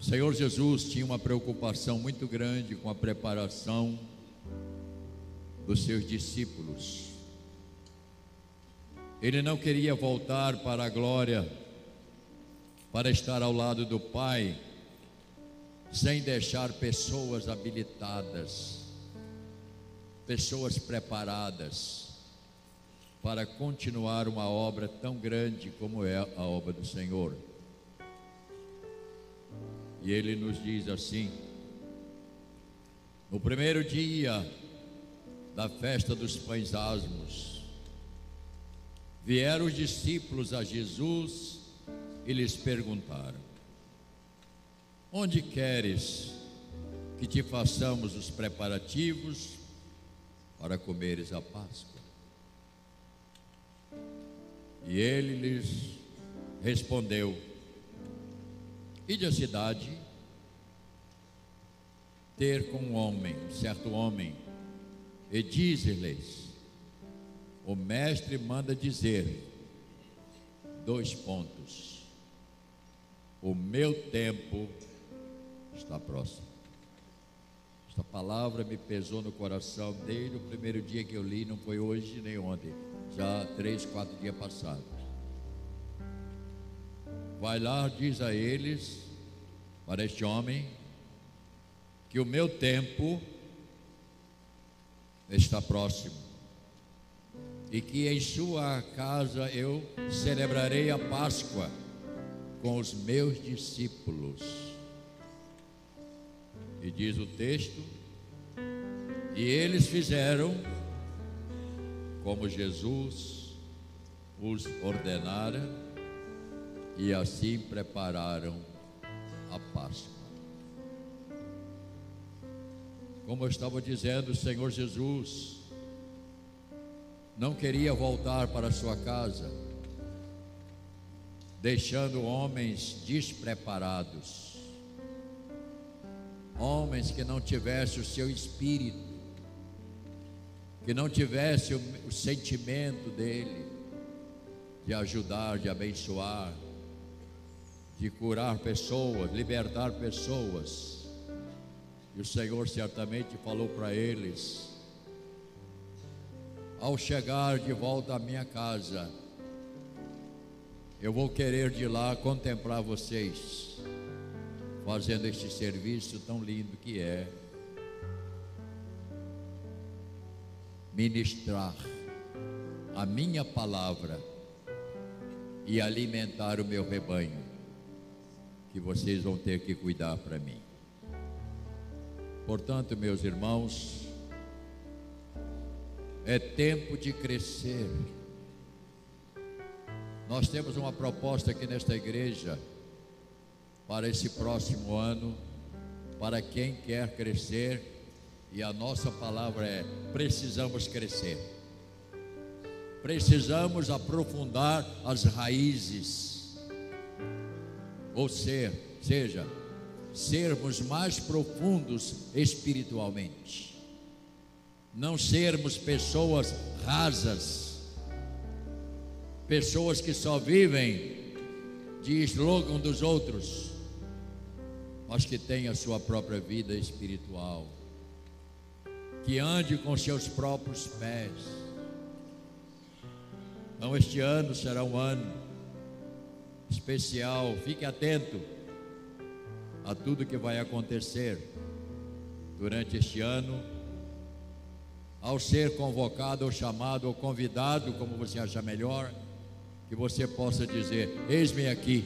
O Senhor Jesus tinha uma preocupação muito grande com a preparação dos seus discípulos. Ele não queria voltar para a glória, para estar ao lado do Pai, sem deixar pessoas habilitadas, pessoas preparadas para continuar uma obra tão grande como é a obra do Senhor. E ele nos diz assim: no primeiro dia da festa dos pães asmos, vieram os discípulos a Jesus e lhes perguntaram: Onde queres que te façamos os preparativos para comeres a Páscoa? E ele lhes respondeu: Ide à cidade, ter com um homem, um certo homem, e diz-lhes: O mestre manda dizer, dois pontos, o meu tempo está próximo. Esta palavra me pesou no coração desde o primeiro dia que eu li, não foi hoje nem ontem, já três, quatro dias passados. Vai lá, diz a eles, para este homem, que o meu tempo está próximo e que em sua casa eu celebrarei a Páscoa com os meus discípulos. E diz o texto: e eles fizeram como Jesus os ordenara e assim prepararam a Páscoa. Como eu estava dizendo, o Senhor Jesus não queria voltar para sua casa, deixando homens despreparados, homens que não tivessem o seu espírito, que não tivessem o, o sentimento dele de ajudar, de abençoar, de curar pessoas, libertar pessoas. E o Senhor certamente falou para eles: ao chegar de volta à minha casa, eu vou querer de lá contemplar vocês, fazendo este serviço tão lindo que é ministrar a minha palavra e alimentar o meu rebanho, que vocês vão ter que cuidar para mim. Portanto, meus irmãos, é tempo de crescer. Nós temos uma proposta aqui nesta igreja para esse próximo ano, para quem quer crescer, e a nossa palavra é: precisamos crescer. Precisamos aprofundar as raízes. Ou ser, seja, sermos mais profundos espiritualmente, não sermos pessoas rasas, pessoas que só vivem de slogan dos outros, mas que têm a sua própria vida espiritual, que ande com seus próprios pés. Então, este ano será um ano especial, fique atento a tudo que vai acontecer durante este ano, ao ser convocado, ou chamado, ou convidado, como você achar melhor, que você possa dizer: Eis-me aqui,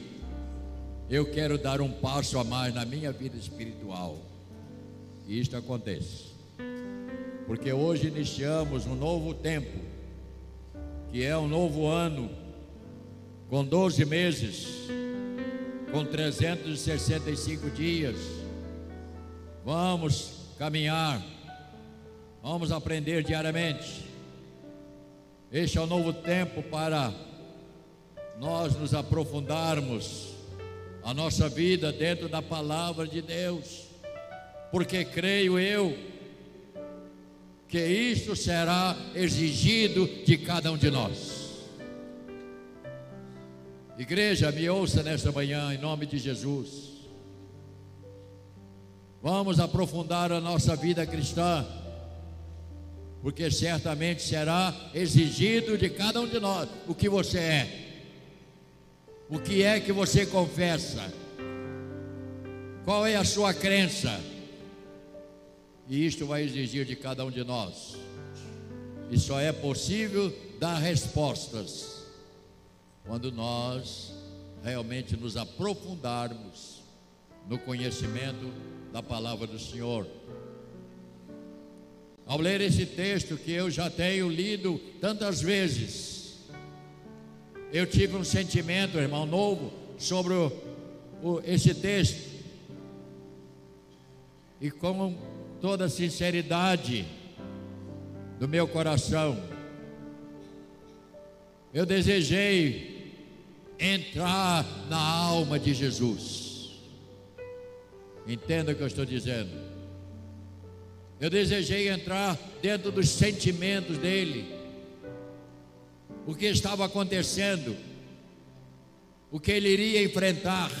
eu quero dar um passo a mais na minha vida espiritual. E isto acontece, porque hoje iniciamos um novo tempo, que é um novo ano, com 12 meses com 365 dias. Vamos caminhar, vamos aprender diariamente. Este é o novo tempo para nós nos aprofundarmos a nossa vida dentro da palavra de Deus, porque creio eu que isto será exigido de cada um de nós. Igreja, me ouça nesta manhã, em nome de Jesus. Vamos aprofundar a nossa vida cristã, porque certamente será exigido de cada um de nós o que você é, o que é que você confessa, qual é a sua crença, e isto vai exigir de cada um de nós, e só é possível dar respostas quando nós realmente nos aprofundarmos no conhecimento da palavra do Senhor. Ao ler esse texto que eu já tenho lido tantas vezes, eu tive um sentimento, irmão, novo sobre o, o, esse texto. E com toda a sinceridade do meu coração, eu desejei entrar na alma de Jesus. Entenda o que eu estou dizendo. Eu desejei entrar dentro dos sentimentos dele. O que estava acontecendo, o que ele iria enfrentar.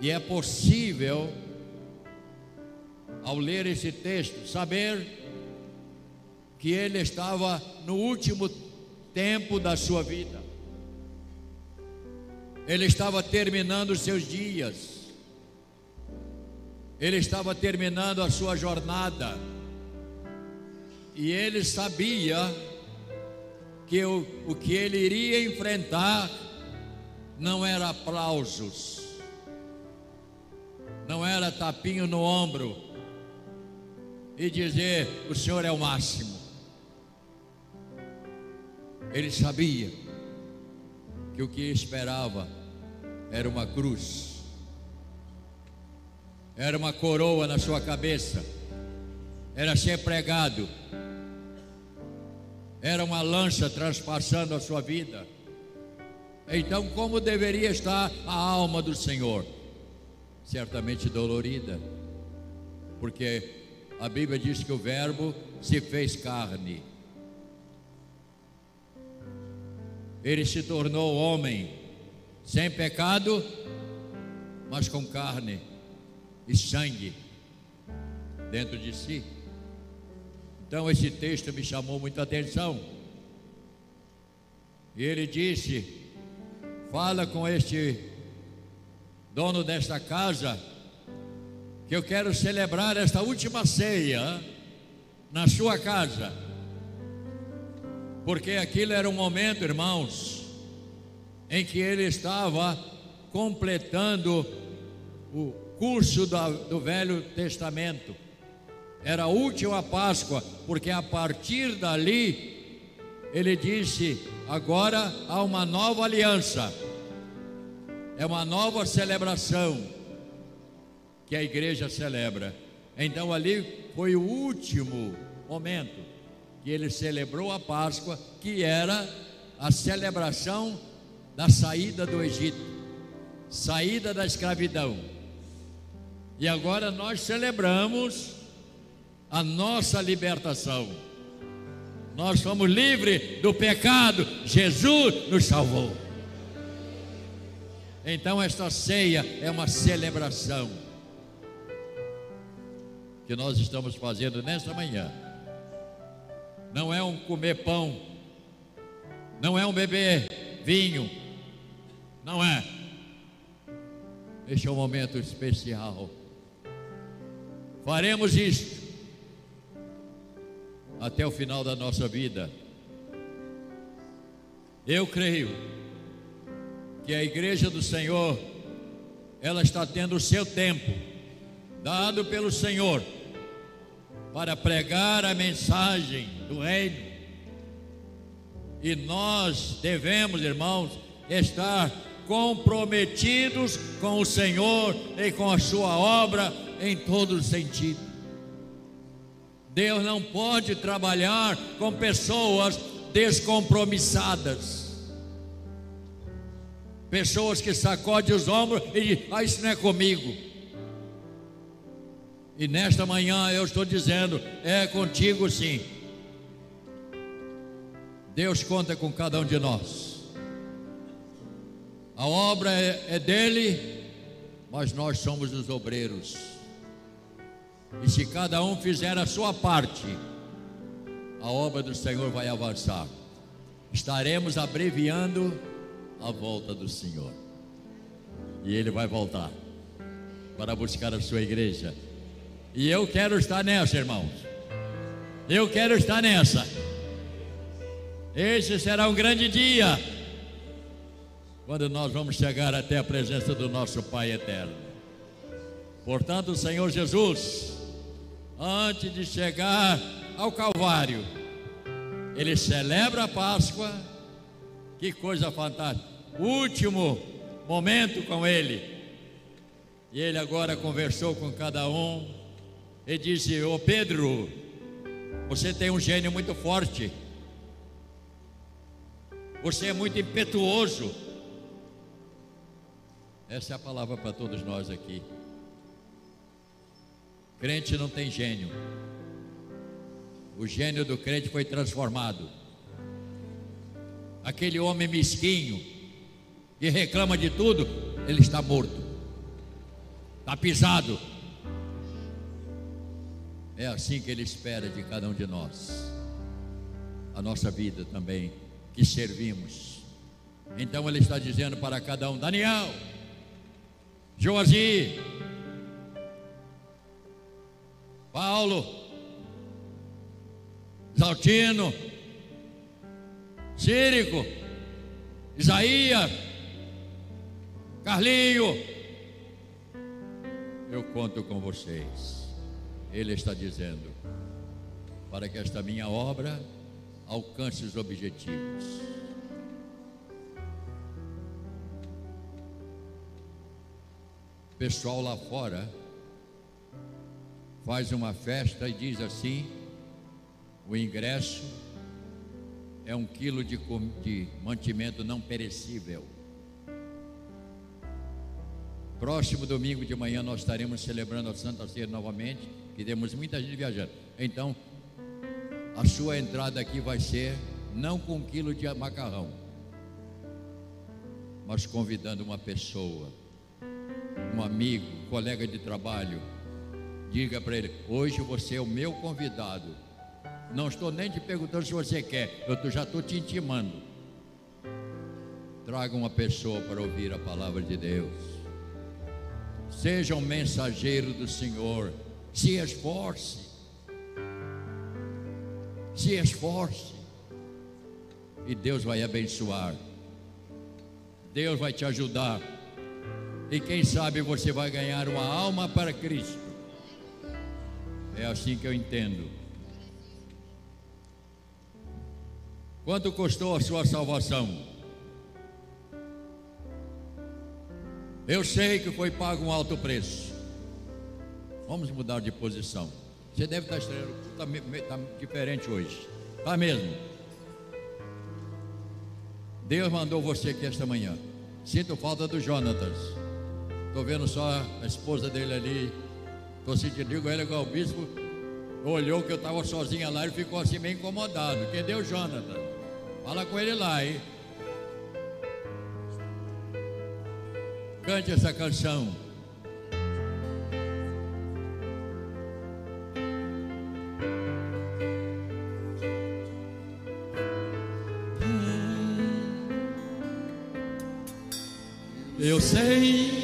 E é possível, ao ler esse texto, saber que ele estava no último tempo da sua vida. Ele estava terminando os seus dias. Ele estava terminando a sua jornada. E ele sabia que o, o que ele iria enfrentar não era aplausos, não era tapinho no ombro e dizer: o Senhor é o máximo. Ele sabia que o que esperava era uma cruz, era uma coroa na sua cabeça, era ser pregado, era uma lança transpassando a sua vida. Então, como deveria estar a alma do Senhor? Certamente dolorida, porque a Bíblia diz que o Verbo se fez carne. Ele se tornou homem, sem pecado, mas com carne e sangue dentro de si. Então esse texto me chamou muita atenção. E ele disse: Fala com este dono desta casa, que eu quero celebrar esta última ceia na sua casa porque aquilo era um momento, irmãos, em que ele estava completando o curso do Velho Testamento. Era a última Páscoa, porque a partir dali ele disse: agora há uma nova aliança, é uma nova celebração que a igreja celebra. Então ali foi o último momento que ele celebrou a Páscoa, que era a celebração da saída do Egito, saída da escravidão. E agora nós celebramos a nossa libertação. Nós somos livres do pecado, Jesus nos salvou. Então, esta ceia é uma celebração que nós estamos fazendo nesta manhã não é um comer pão, não é um beber vinho, não é. Este é um momento especial. Faremos isto até o final da nossa vida. Eu creio que a igreja do Senhor, ela está tendo o seu tempo, dado pelo Senhor para pregar a mensagem do Reino. E nós devemos, irmãos, estar comprometidos com o Senhor e com a Sua obra em todo sentido. Deus não pode trabalhar com pessoas descompromissadas. Pessoas que sacodem os ombros e dizem, ah, isso não é comigo. E nesta manhã eu estou dizendo: é contigo sim. Deus conta com cada um de nós. A obra é, é dele, mas nós somos os obreiros. E se cada um fizer a sua parte, a obra do Senhor vai avançar. Estaremos abreviando a volta do Senhor. E Ele vai voltar para buscar a sua igreja. E eu quero estar nessa, irmãos. Eu quero estar nessa. Esse será um grande dia. Quando nós vamos chegar até a presença do nosso Pai eterno. Portanto, Senhor Jesus, antes de chegar ao Calvário, ele celebra a Páscoa. Que coisa fantástica. Último momento com ele. E ele agora conversou com cada um e disse: Ô Pedro, você tem um gênio muito forte. Você é muito impetuoso. Essa é a palavra para todos nós aqui. Crente não tem gênio. O gênio do crente foi transformado. Aquele homem mesquinho que reclama de tudo, ele está morto. Está pisado. É assim que ele espera de cada um de nós. A nossa vida também, que servimos. Então ele está dizendo para cada um: Daniel, Joasi, Paulo, Zaltino, Círico, Isaías, Carlinho, eu conto com vocês. Ele está dizendo: para que esta minha obra alcance os objetivos. Pessoal lá fora faz uma festa e diz assim: o ingresso é um quilo de, de mantimento não perecível. Próximo domingo de manhã nós estaremos celebrando a Santa Ceia novamente que temos muita gente viajando. Então, a sua entrada aqui vai ser não com um quilo de macarrão, mas convidando uma pessoa, um amigo, um colega de trabalho. Diga para ele: hoje você é o meu convidado. Não estou nem te perguntando se você quer, eu já estou te intimando. Traga uma pessoa para ouvir a palavra de Deus. Seja um mensageiro do Senhor se esforce. Se esforce. E Deus vai abençoar. Deus vai te ajudar. E quem sabe você vai ganhar uma alma para Cristo. É assim que eu entendo. Quanto custou a sua salvação? Eu sei que foi pago um alto preço. Vamos mudar de posição. Você deve estar estranhando, está tá diferente hoje. Está mesmo. Deus mandou você aqui esta manhã. Sinto falta do Jonatas. Estou vendo só a esposa dele ali. Estou sentindo, digo ele igual o bispo. Olhou que eu estava sozinha lá e ficou assim meio incomodado. O Jonatas? Fala com ele lá, hein? Cante essa canção. Eu sei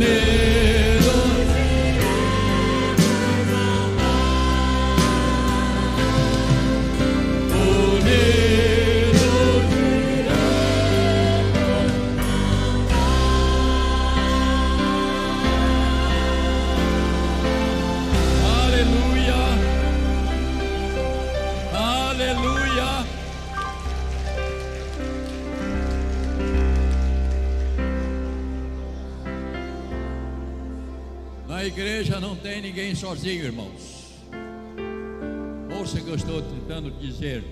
name. Ninguém sozinho, irmãos. Ouça o que eu estou tentando dizer.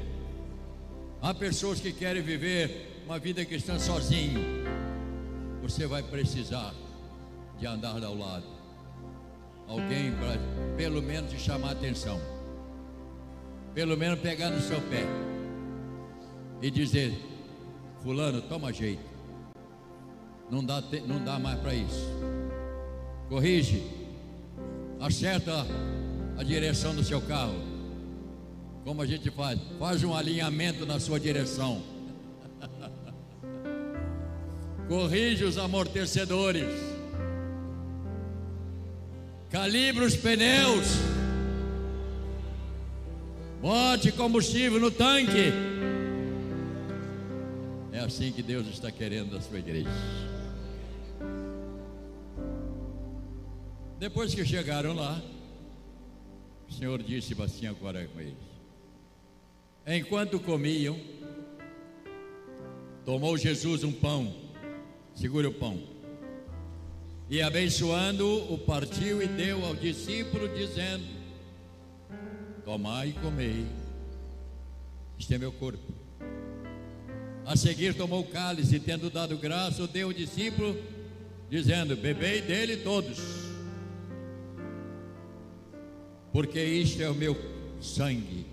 Há pessoas que querem viver uma vida cristã sozinho. Você vai precisar de andar ao lado alguém para pelo menos te chamar a atenção, pelo menos pegar no seu pé e dizer: Fulano, toma jeito, não dá, não dá mais para isso, corrige, acerta a direção do seu carro, como a gente faz, faz um alinhamento na sua direção, corrige os amortecedores. Calibra os pneus. Bote combustível no tanque. É assim que Deus está querendo da sua igreja. Depois que chegaram lá, o Senhor disse assim agora com eles: Enquanto comiam, tomou Jesus um pão, segura o pão, e abençoando, o partiu e deu ao discípulo, dizendo: Tomai e comei, este é meu corpo. A seguir tomou o cálice, tendo dado graça, deu ao discípulo, dizendo: Bebei dele todos, porque isto é o meu sangue,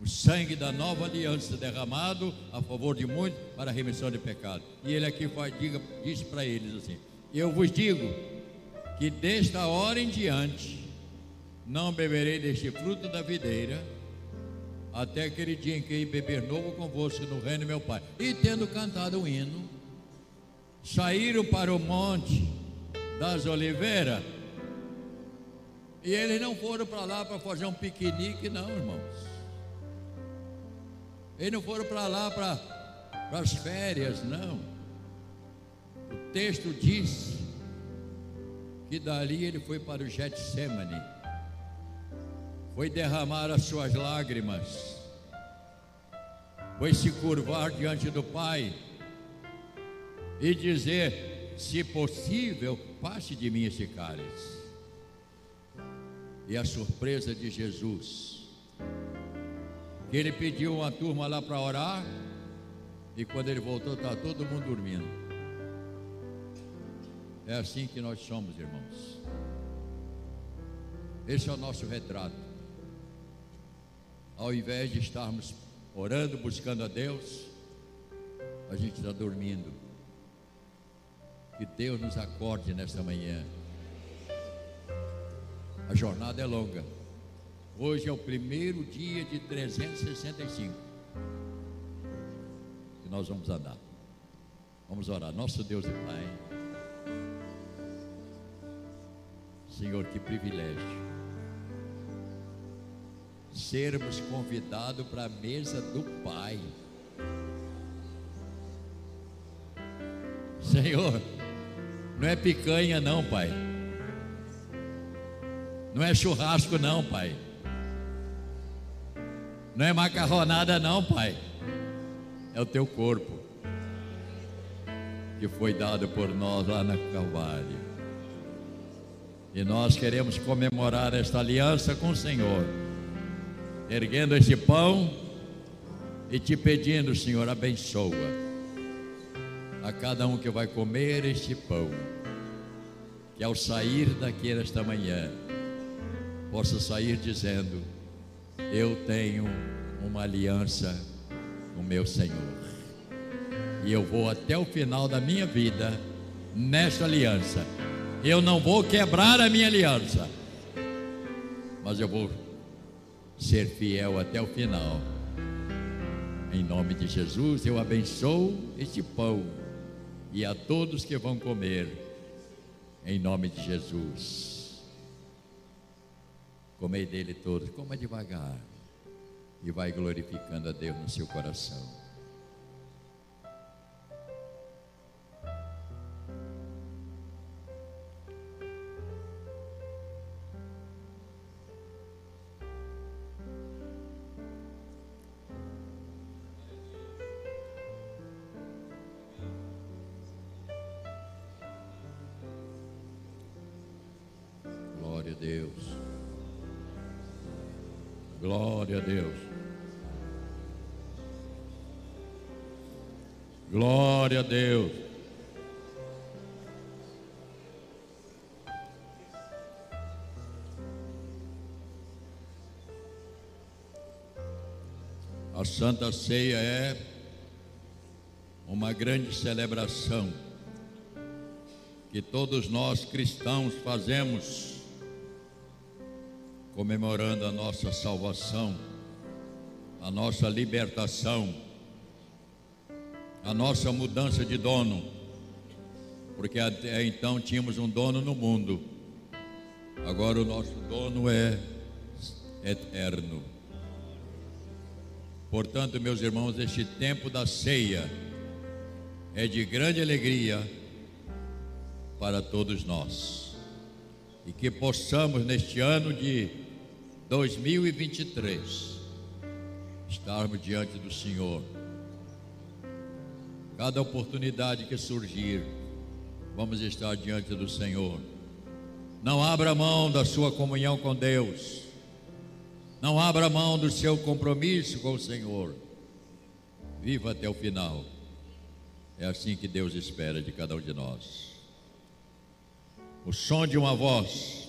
o sangue da nova aliança derramado a favor de muitos para a remissão de pecado. E ele aqui faz, diga, diz para eles assim: Eu vos digo que desta hora em diante não beberei deste fruto da videira até aquele dia em que hei beber novo convosco no reino de meu Pai. E tendo cantado um hino, saíram para o monte das oliveiras. E eles não foram para lá para fazer um piquenique, não, irmãos. Eles não foram para lá para, as férias, não. O texto diz que dali ele foi para o Getsemane. Foi derramar as suas lágrimas. Foi se curvar diante do Pai e dizer: se possível, passe de mim esse cálice. E a surpresa de Jesus, que ele pediu uma turma lá para orar, e quando ele voltou, estava todo mundo dormindo. É assim que nós somos, irmãos. Esse é o nosso retrato. Ao invés de estarmos orando, buscando a Deus, a gente está dormindo. Que Deus nos acorde nesta manhã. A jornada é longa. Hoje é o primeiro dia de 365. nós vamos andar. Vamos orar. Nosso Deus e Pai. Senhor, que privilégio. Sermos convidados para a mesa do Pai. Senhor, não é picanha, não, Pai. Não é churrasco, não, Pai. Não é macarronada, não, Pai. É o teu corpo que foi dado por nós lá na Calvário. E nós queremos comemorar esta aliança com o Senhor, erguendo este pão e te pedindo, Senhor, abençoa a cada um que vai comer este pão, que ao sair daqui nesta manhã, possa sair dizendo: Eu tenho uma aliança com meu Senhor, e eu vou até o final da minha vida nesta aliança. Eu não vou quebrar a minha aliança, mas eu vou ser fiel até o final. Em nome de Jesus, eu abençoo este pão e a todos que vão comer, em nome de Jesus. Comei dele todos, coma devagar e vai glorificando a Deus no seu coração. Santa Ceia é uma grande celebração que todos nós cristãos fazemos comemorando a nossa salvação, a nossa libertação, a nossa mudança de dono, porque até então tínhamos um dono no mundo, agora o nosso dono é eterno. Portanto, meus irmãos, este tempo da ceia é de grande alegria para todos nós. E que possamos neste ano de 2023, estarmos diante do Senhor. Cada oportunidade que surgir, vamos estar diante do Senhor. Não abra mão da sua comunhão com Deus. Não abra mão do seu compromisso com o Senhor. Viva até o final. É assim que Deus espera de cada um de nós. O som de uma voz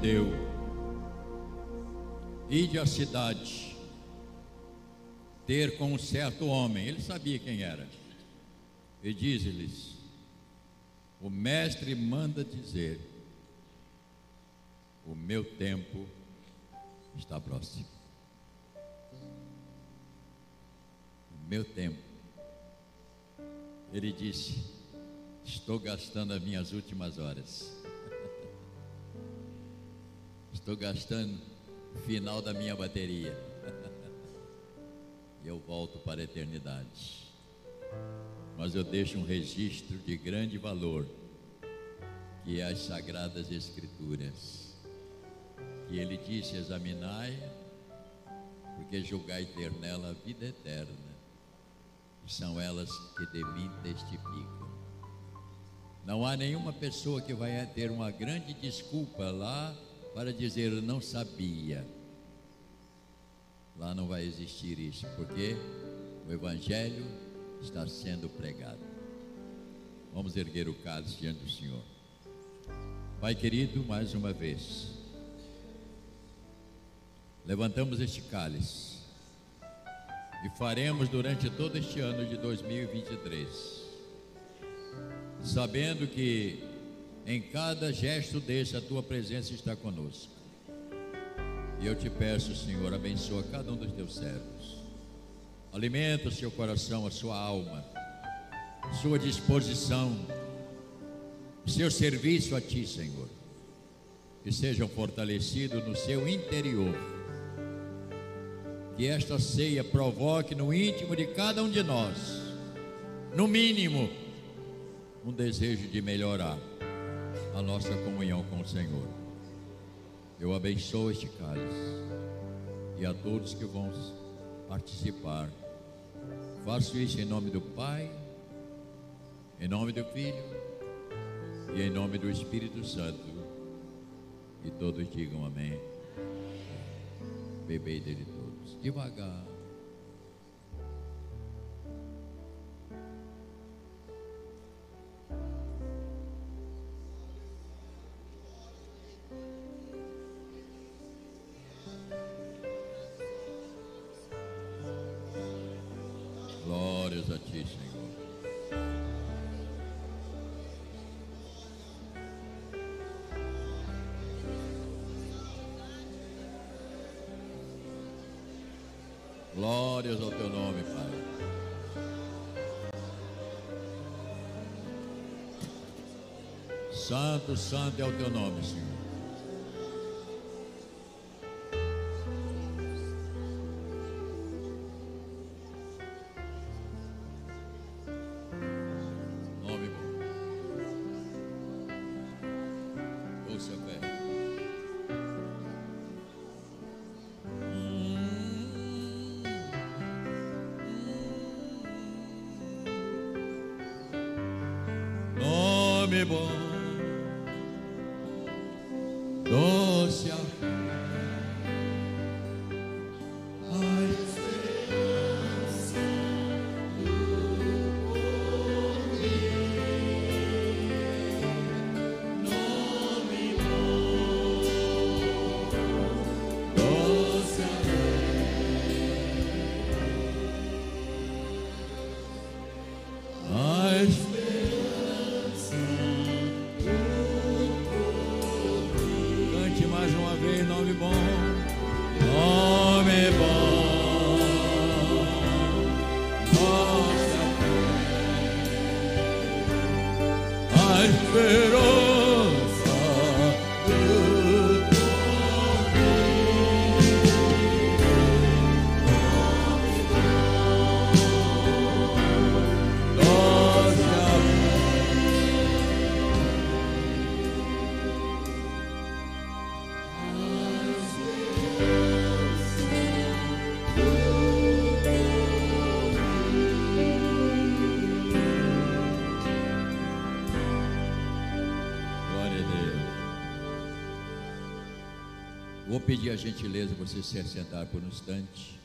respondeu: Ide à cidade, ter com um certo homem, ele sabia quem era, e diz-lhes: O mestre manda dizer: O meu tempo está próximo. O meu tempo. Ele disse: Estou gastando as minhas últimas horas. Estou gastando o final da minha bateria. E eu volto para a eternidade. Mas eu deixo um registro de grande valor, que é as Sagradas Escrituras. Que ele disse: examinai, porque julgai ter nela a vida eterna. E são elas que de mim testificam. Não há nenhuma pessoa que vai ter uma grande desculpa lá para dizer não sabia. Lá não vai existir isso, porque o Evangelho está sendo pregado. Vamos erguer o cálice diante do Senhor. Pai querido, mais uma vez, levantamos este cálice e faremos durante todo este ano de 2023, sabendo que em cada gesto desse, a tua presença está conosco. E eu te peço, Senhor, abençoa cada um dos teus servos. Alimenta o seu coração, a sua alma, sua disposição, seu serviço a ti, Senhor. Que sejam fortalecidos no seu interior. Que esta ceia provoque no íntimo de cada um de nós, no mínimo, um desejo de melhorar a nossa comunhão com o Senhor. Eu abençoo este cálice e a todos que vão participar. Faço isso em nome do Pai, em nome do Filho e em nome do Espírito Santo. E todos digam amém. Bebei dele todos. Devagar. Glórias ao teu nome, Pai. Santo, santo é o teu nome, Senhor. Vou pedir a gentileza você se sentar por um instante.